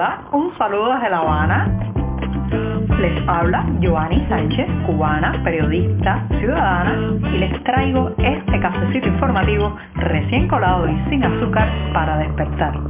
Un saludo desde La Habana. Les habla Giovanni Sánchez, cubana, periodista, ciudadana, y les traigo este cafecito informativo recién colado y sin azúcar para despertar.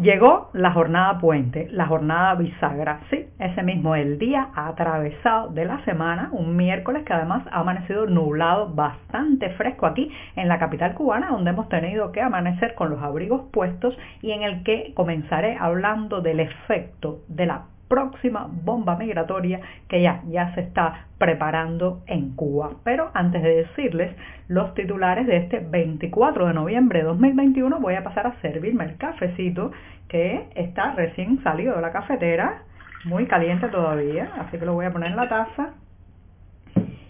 Llegó la jornada puente, la jornada bisagra, sí, ese mismo el día atravesado de la semana, un miércoles que además ha amanecido nublado, bastante fresco aquí en la capital cubana, donde hemos tenido que amanecer con los abrigos puestos y en el que comenzaré hablando del efecto de la próxima bomba migratoria que ya, ya se está preparando en Cuba. Pero antes de decirles los titulares de este 24 de noviembre de 2021, voy a pasar a servirme el cafecito que está recién salido de la cafetera, muy caliente todavía, así que lo voy a poner en la taza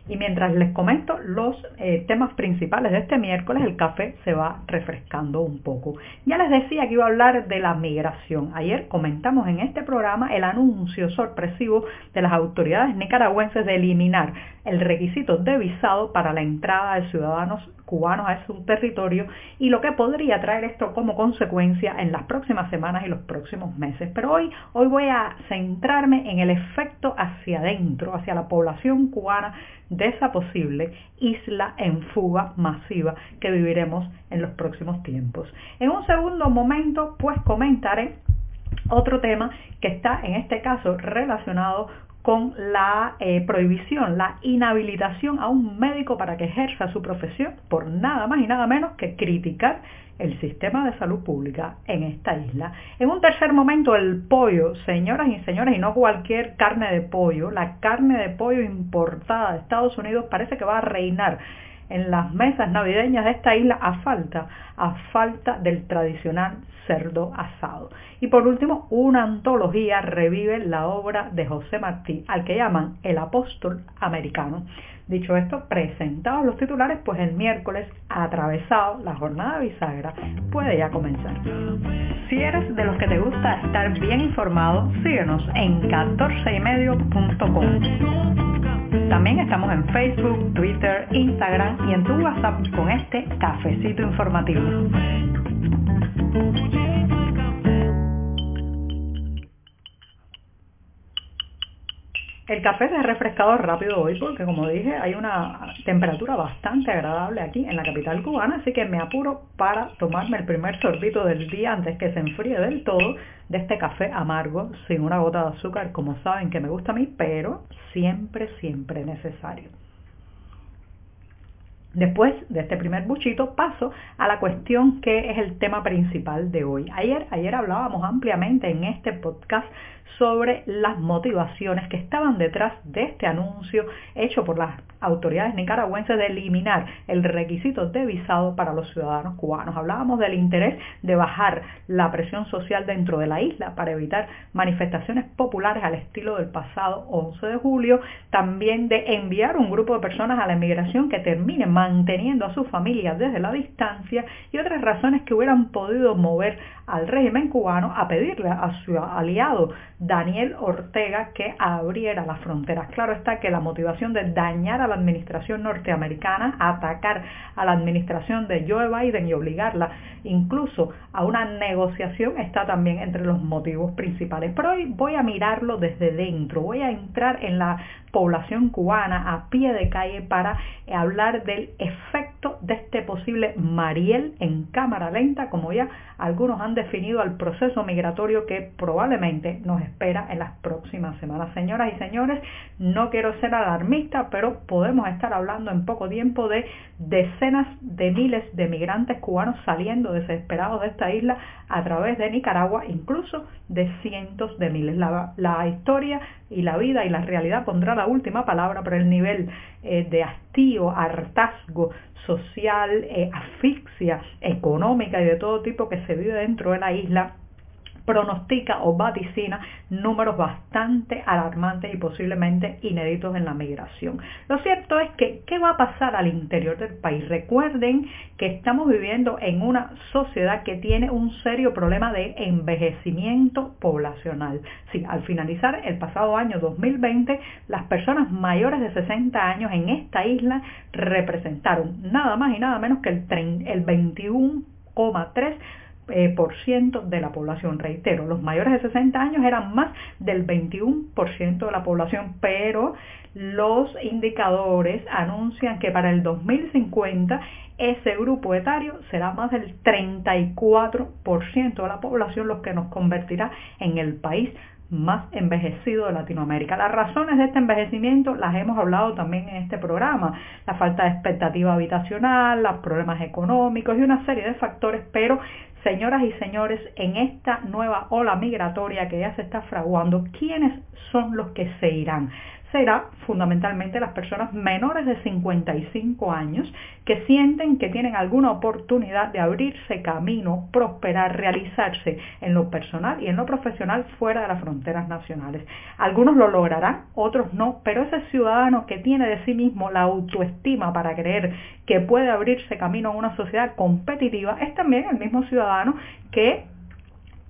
y mientras les comento los eh, temas principales de este miércoles, el café se va refrescando un poco. Ya les decía que iba a hablar de la migración. Ayer comentamos en este programa el anuncio sorpresivo de las autoridades nicaragüenses de eliminar el requisito de visado para la entrada de ciudadanos cubanos a su territorio y lo que podría traer esto como consecuencia en las próximas semanas y los próximos meses. Pero hoy, hoy voy a centrarme en el efecto hacia adentro, hacia la población cubana de esa posible isla en fuga masiva que viviremos en los próximos tiempos. En un segundo momento, pues comentaré otro tema que está en este caso relacionado con la eh, prohibición, la inhabilitación a un médico para que ejerza su profesión por nada más y nada menos que criticar el sistema de salud pública en esta isla. En un tercer momento, el pollo, señoras y señores, y no cualquier carne de pollo, la carne de pollo importada de Estados Unidos parece que va a reinar en las mesas navideñas de esta isla a falta, a falta del tradicional cerdo asado. Y por último, una antología revive la obra de José Martí, al que llaman el apóstol americano. Dicho esto, presentados los titulares, pues el miércoles, atravesado la jornada bisagra, puede ya comenzar. Si eres de los que te gusta estar bien informado, síguenos en 14ymedio.com. También estamos en Facebook, Twitter, Instagram y en tu WhatsApp con este cafecito informativo. El café se ha refrescado rápido hoy porque, como dije, hay una temperatura bastante agradable aquí en la capital cubana, así que me apuro para tomarme el primer sorbito del día antes que se enfríe del todo de este café amargo sin una gota de azúcar, como saben que me gusta a mí, pero siempre, siempre necesario. Después de este primer buchito paso a la cuestión que es el tema principal de hoy. Ayer, ayer hablábamos ampliamente en este podcast sobre las motivaciones que estaban detrás de este anuncio hecho por las autoridades nicaragüenses de eliminar el requisito de visado para los ciudadanos cubanos. Hablábamos del interés de bajar la presión social dentro de la isla para evitar manifestaciones populares al estilo del pasado 11 de julio, también de enviar un grupo de personas a la emigración que termine manteniendo a sus familias desde la distancia y otras razones que hubieran podido mover al régimen cubano a pedirle a su aliado Daniel Ortega que abriera las fronteras. Claro está que la motivación de dañar a la administración norteamericana, atacar a la administración de Joe Biden y obligarla incluso a una negociación está también entre los motivos principales. Pero hoy voy a mirarlo desde dentro, voy a entrar en la población cubana a pie de calle para hablar del efecto de este posible Mariel en cámara lenta, como ya algunos han definido al proceso migratorio que probablemente nos espera en las próximas semanas. Señoras y señores, no quiero ser alarmista, pero podemos estar hablando en poco tiempo de decenas de miles de migrantes cubanos saliendo desesperados de esta isla a través de Nicaragua, incluso de cientos de miles. La, historia y la vida y la realidad pondrá la última palabra, pero el nivel eh, de hastío, hartazgo social, eh, asfixia económica y de todo tipo que se vive dentro de la isla pronostica o vaticina números bastante alarmantes y posiblemente inéditos en la migración. Lo cierto es que, ¿qué va a pasar al interior del país? Recuerden que estamos viviendo en una sociedad que tiene un serio problema de envejecimiento poblacional. Sí, al finalizar el pasado año 2020, las personas mayores de 60 años en esta isla representaron nada más y nada menos que el, el 21,3 por ciento de la población. Reitero, los mayores de 60 años eran más del 21% de la población, pero los indicadores anuncian que para el 2050 ese grupo etario será más del 34% de la población, lo que nos convertirá en el país más envejecido de Latinoamérica. Las razones de este envejecimiento las hemos hablado también en este programa, la falta de expectativa habitacional, los problemas económicos y una serie de factores, pero Señoras y señores, en esta nueva ola migratoria que ya se está fraguando, ¿quiénes son los que se irán? Será fundamentalmente las personas menores de 55 años que sienten que tienen alguna oportunidad de abrirse camino, prosperar, realizarse en lo personal y en lo profesional fuera de las fronteras nacionales. Algunos lo lograrán, otros no, pero ese ciudadano que tiene de sí mismo la autoestima para creer que puede abrirse camino a una sociedad competitiva es también el mismo ciudadano que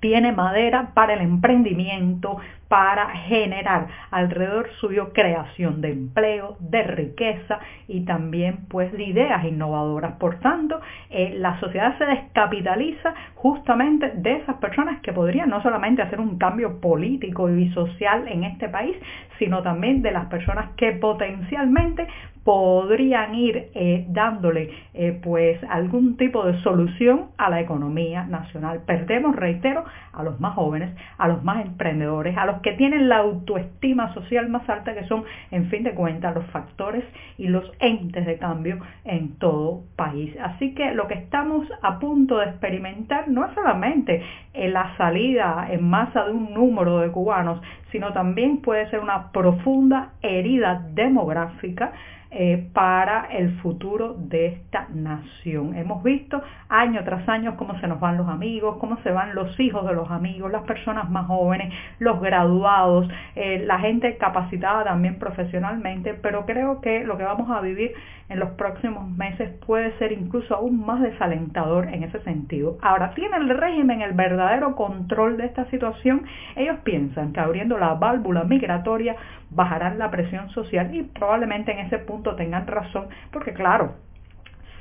tiene madera para el emprendimiento, para generar alrededor suyo creación de empleo, de riqueza y también pues de ideas innovadoras. Por tanto, eh, la sociedad se descapitaliza justamente de esas personas que podrían no solamente hacer un cambio político y social en este país, sino también de las personas que potencialmente podrían ir eh, dándole eh, pues algún tipo de solución a la economía nacional. Perdemos, reitero, a los más jóvenes, a los más emprendedores, a los que tienen la autoestima social más alta, que son, en fin de cuentas, los factores y los entes de cambio en todo país. Así que lo que estamos a punto de experimentar no es solamente la salida en masa de un número de cubanos, sino también puede ser una profunda herida demográfica eh, para el futuro de esta nación. Hemos visto año tras año cómo se nos van los amigos, cómo se van los hijos de los amigos, las personas más jóvenes, los graduados, eh, la gente capacitada también profesionalmente, pero creo que lo que vamos a vivir en los próximos meses puede ser incluso aún más desalentador en ese sentido. Ahora, ¿tiene el régimen el verdadero control de esta situación? Ellos piensan que abriendo la válvula migratoria bajarán la presión social y probablemente en ese punto tengan razón, porque claro,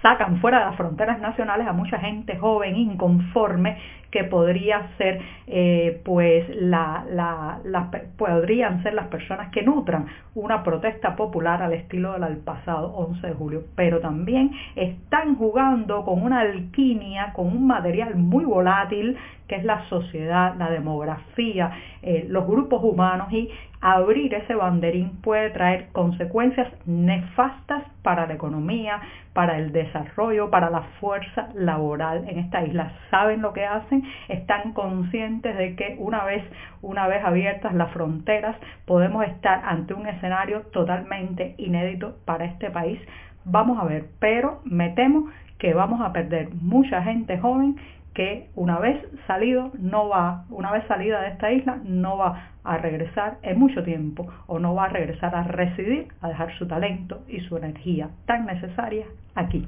sacan fuera de las fronteras nacionales a mucha gente joven, inconforme, que podría ser, eh, pues, la, podrían ser las personas que nutran una protesta popular al estilo del pasado 11 de julio. Pero también están jugando con una alquimia, con un material muy volátil, que es la sociedad, la demografía, eh, los grupos humanos y abrir ese banderín puede traer consecuencias nefastas para la economía, para el desarrollo, para la fuerza laboral en esta isla. Saben lo que hacen, están conscientes de que una vez, una vez abiertas las fronteras, podemos estar ante un escenario totalmente inédito para este país. Vamos a ver, pero me temo que vamos a perder mucha gente joven que una vez salido no va, una vez salida de esta isla no va a regresar en mucho tiempo o no va a regresar a residir, a dejar su talento y su energía tan necesaria aquí.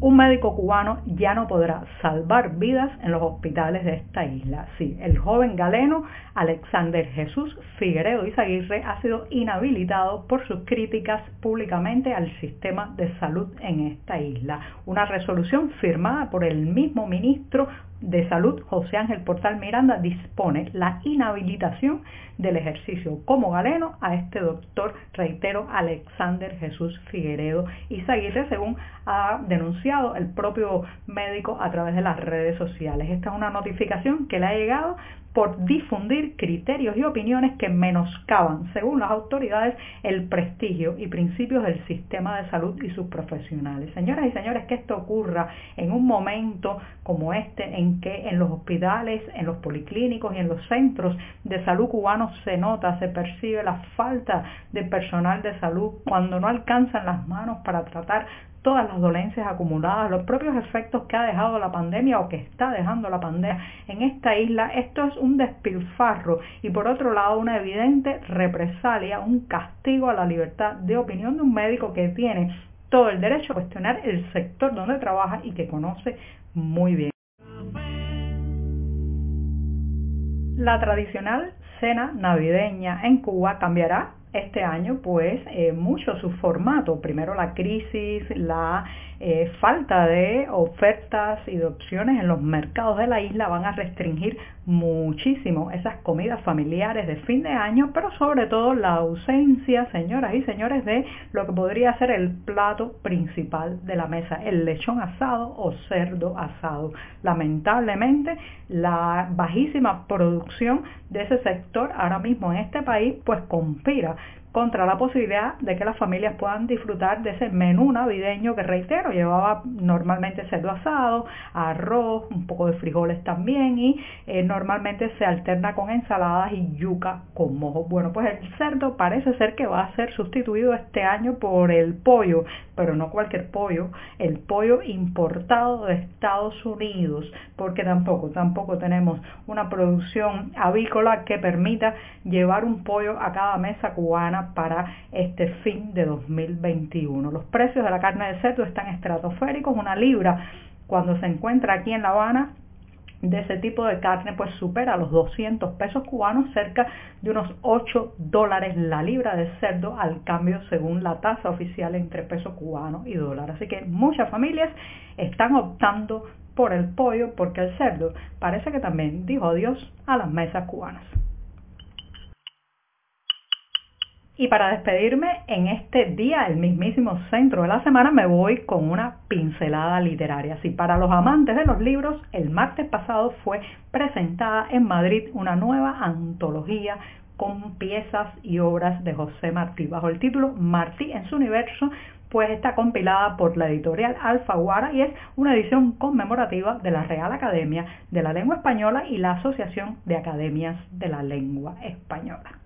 un médico cubano ya no podrá salvar vidas en los hospitales de esta isla. Sí, el joven galeno Alexander Jesús Figueredo Izaguirre ha sido inhabilitado por sus críticas públicamente al sistema de salud en esta isla. Una resolución firmada por el mismo ministro de Salud, José Ángel Portal Miranda, dispone la inhabilitación del ejercicio como galeno a este doctor, reitero, Alexander Jesús Figueredo Izaguirre, según ha denunciado el propio médico a través de las redes sociales. Esta es una notificación que le ha llegado por difundir criterios y opiniones que menoscaban, según las autoridades, el prestigio y principios del sistema de salud y sus profesionales. Señoras y señores, que esto ocurra en un momento como este en que en los hospitales, en los policlínicos y en los centros de salud cubanos se nota, se percibe la falta de personal de salud cuando no alcanzan las manos para tratar todas las dolencias acumuladas, los propios efectos que ha dejado la pandemia o que está dejando la pandemia en esta isla, esto es un despilfarro y por otro lado una evidente represalia, un castigo a la libertad de opinión de un médico que tiene todo el derecho a cuestionar el sector donde trabaja y que conoce muy bien. La tradicional cena navideña en Cuba cambiará este año pues eh, mucho su formato. Primero la crisis, la eh, falta de ofertas y de opciones en los mercados de la isla van a restringir muchísimo esas comidas familiares de fin de año, pero sobre todo la ausencia, señoras y señores, de lo que podría ser el plato principal de la mesa, el lechón asado o cerdo asado. Lamentablemente, la bajísima producción de ese sector ahora mismo en este país pues conspira contra la posibilidad de que las familias puedan disfrutar de ese menú navideño que reitero, llevaba normalmente cerdo asado, arroz, un poco de frijoles también y eh, normalmente se alterna con ensaladas y yuca con mojo. Bueno, pues el cerdo parece ser que va a ser sustituido este año por el pollo, pero no cualquier pollo, el pollo importado de Estados Unidos, porque tampoco, tampoco tenemos una producción avícola que permita llevar un pollo a cada mesa cubana para este fin de 2021. Los precios de la carne de cerdo están estratosféricos. Una libra cuando se encuentra aquí en La Habana de ese tipo de carne pues supera los 200 pesos cubanos, cerca de unos 8 dólares la libra de cerdo al cambio según la tasa oficial entre peso cubano y dólar. Así que muchas familias están optando por el pollo porque el cerdo parece que también dijo adiós a las mesas cubanas. Y para despedirme en este día, el mismísimo centro de la semana, me voy con una pincelada literaria. Si para los amantes de los libros, el martes pasado fue presentada en Madrid una nueva antología con piezas y obras de José Martí, bajo el título Martí en su universo, pues está compilada por la editorial Alfaguara y es una edición conmemorativa de la Real Academia de la Lengua Española y la Asociación de Academias de la Lengua Española.